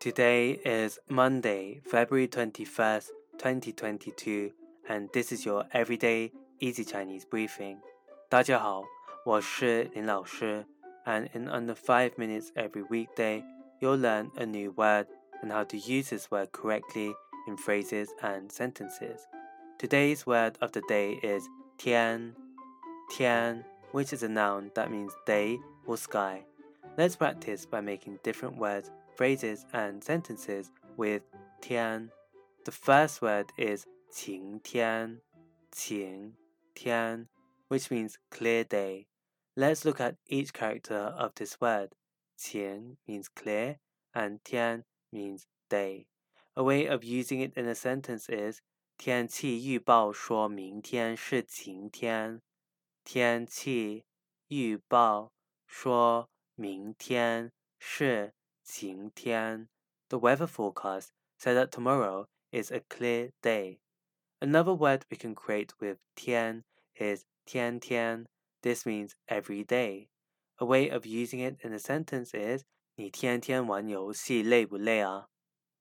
Today is Monday, February 21st, 2022, and this is your everyday easy Chinese briefing. 大家好，我是林老师, and in under 5 minutes every weekday, you'll learn a new word and how to use this word correctly in phrases and sentences. Today's word of the day is tian, tian, which is a noun that means day or sky. Let's practice by making different words phrases and sentences with tian. The first word is 晴天,晴天, which means clear day. Let's look at each character of this word. 晴 means clear and 天 means day. A way of using it in a sentence is 天气预报说明天是晴天。天气预报说明天是 晴天. The weather forecast said that tomorrow is a clear day. Another word we can create with tian is tian tian. This means every day. A way of using it in a sentence is 你天天玩游戏累不累啊？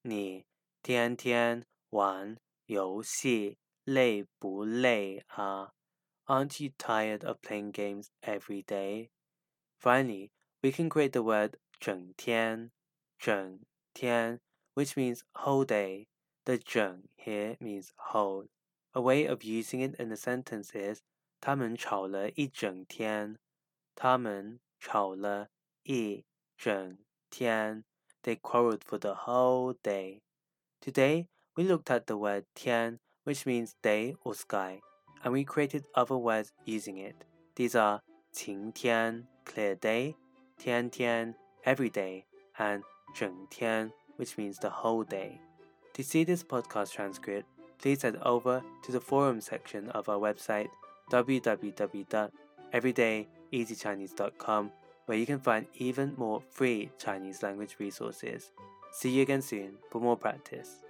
你天天玩游戏累不累啊？Aren't you tired of playing games every day? Finally, we can create the word 整天 整天, which means whole day. The 整 here means whole. A way of using it in a sentence is 他们吵了一整天。他们吵了一整天. They quarreled for the whole day. Today, we looked at the word 天, which means day or sky, and we created other words using it. These are 晴天, clear day, 天天, every day, and 整天, which means the whole day. To see this podcast transcript, please head over to the forum section of our website www.everydayeasychinese.com where you can find even more free Chinese language resources. See you again soon for more practice.